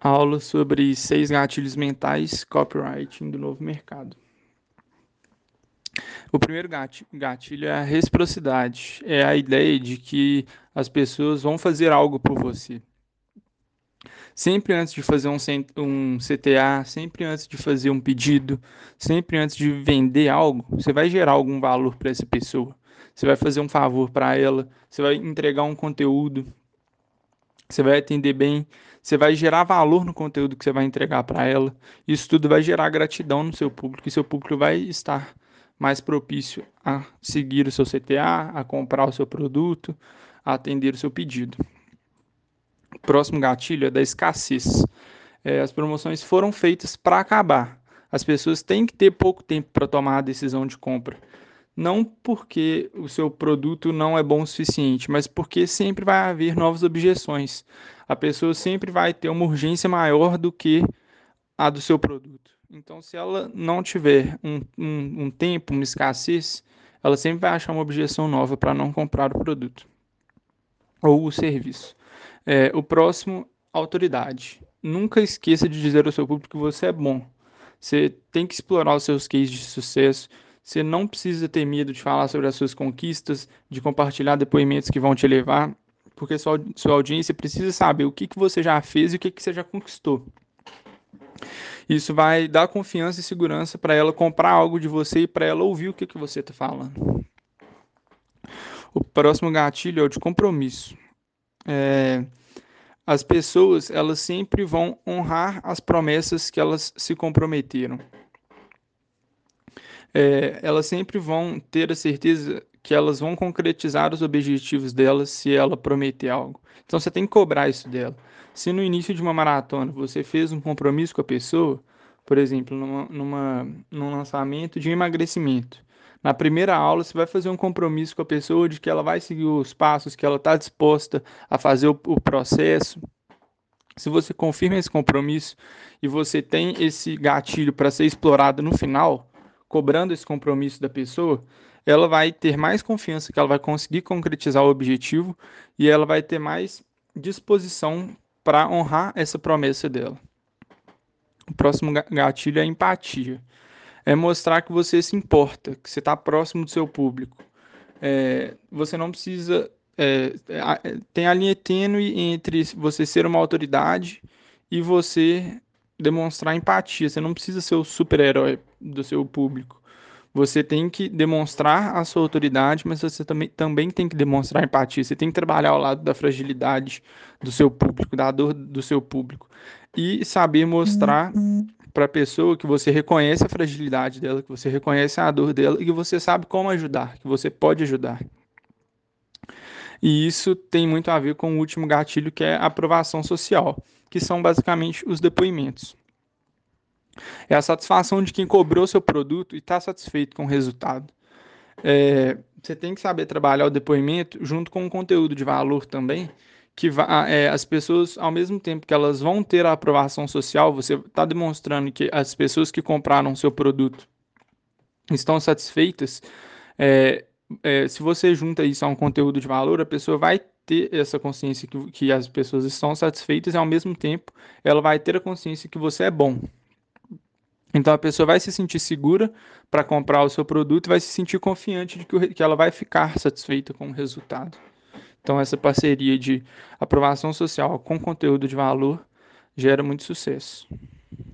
aula sobre seis gatilhos mentais copywriting do novo mercado. O primeiro gatilho é a reciprocidade. É a ideia de que as pessoas vão fazer algo por você. Sempre antes de fazer um, CTA, sempre antes de fazer um pedido, sempre antes de vender algo, você vai gerar algum valor para essa pessoa. Você vai fazer um favor para ela, você vai entregar um conteúdo, você vai atender bem, você vai gerar valor no conteúdo que você vai entregar para ela. Isso tudo vai gerar gratidão no seu público e seu público vai estar mais propício a seguir o seu CTA, a comprar o seu produto, a atender o seu pedido. O próximo gatilho é da escassez. É, as promoções foram feitas para acabar. As pessoas têm que ter pouco tempo para tomar a decisão de compra não porque o seu produto não é bom o suficiente, mas porque sempre vai haver novas objeções. A pessoa sempre vai ter uma urgência maior do que a do seu produto. Então, se ela não tiver um, um, um tempo, uma escassez, ela sempre vai achar uma objeção nova para não comprar o produto ou o serviço. É, o próximo, autoridade. Nunca esqueça de dizer ao seu público que você é bom. Você tem que explorar os seus cases de sucesso você não precisa ter medo de falar sobre as suas conquistas, de compartilhar depoimentos que vão te elevar, porque sua, sua audiência precisa saber o que, que você já fez e o que, que você já conquistou. Isso vai dar confiança e segurança para ela comprar algo de você e para ela ouvir o que, que você está falando. O próximo gatilho é o de compromisso. É, as pessoas elas sempre vão honrar as promessas que elas se comprometeram é, elas sempre vão ter a certeza que elas vão concretizar os objetivos delas se ela prometer algo. Então você tem que cobrar isso dela. Se no início de uma maratona você fez um compromisso com a pessoa, por exemplo, numa, numa, num lançamento de emagrecimento, na primeira aula você vai fazer um compromisso com a pessoa de que ela vai seguir os passos, que ela está disposta a fazer o, o processo. Se você confirma esse compromisso e você tem esse gatilho para ser explorado no final, cobrando esse compromisso da pessoa, ela vai ter mais confiança que ela vai conseguir concretizar o objetivo e ela vai ter mais disposição para honrar essa promessa dela. O próximo gatilho é empatia. É mostrar que você se importa, que você está próximo do seu público. É, você não precisa. É, é, tem a linha tênue entre você ser uma autoridade e você demonstrar empatia. Você não precisa ser o super-herói do seu público. Você tem que demonstrar a sua autoridade, mas você também, também tem que demonstrar empatia. Você tem que trabalhar ao lado da fragilidade do seu público, da dor do seu público. E saber mostrar para a pessoa que você reconhece a fragilidade dela, que você reconhece a dor dela e que você sabe como ajudar, que você pode ajudar. E isso tem muito a ver com o último gatilho, que é a aprovação social, que são basicamente os depoimentos. É a satisfação de quem cobrou seu produto e está satisfeito com o resultado. É, você tem que saber trabalhar o depoimento junto com um conteúdo de valor também, que é, as pessoas, ao mesmo tempo que elas vão ter a aprovação social, você está demonstrando que as pessoas que compraram seu produto estão satisfeitas. É, é, se você junta isso a um conteúdo de valor, a pessoa vai ter essa consciência que, que as pessoas estão satisfeitas e, ao mesmo tempo, ela vai ter a consciência que você é bom. Então, a pessoa vai se sentir segura para comprar o seu produto e vai se sentir confiante de que, que ela vai ficar satisfeita com o resultado. Então, essa parceria de aprovação social com conteúdo de valor gera muito sucesso.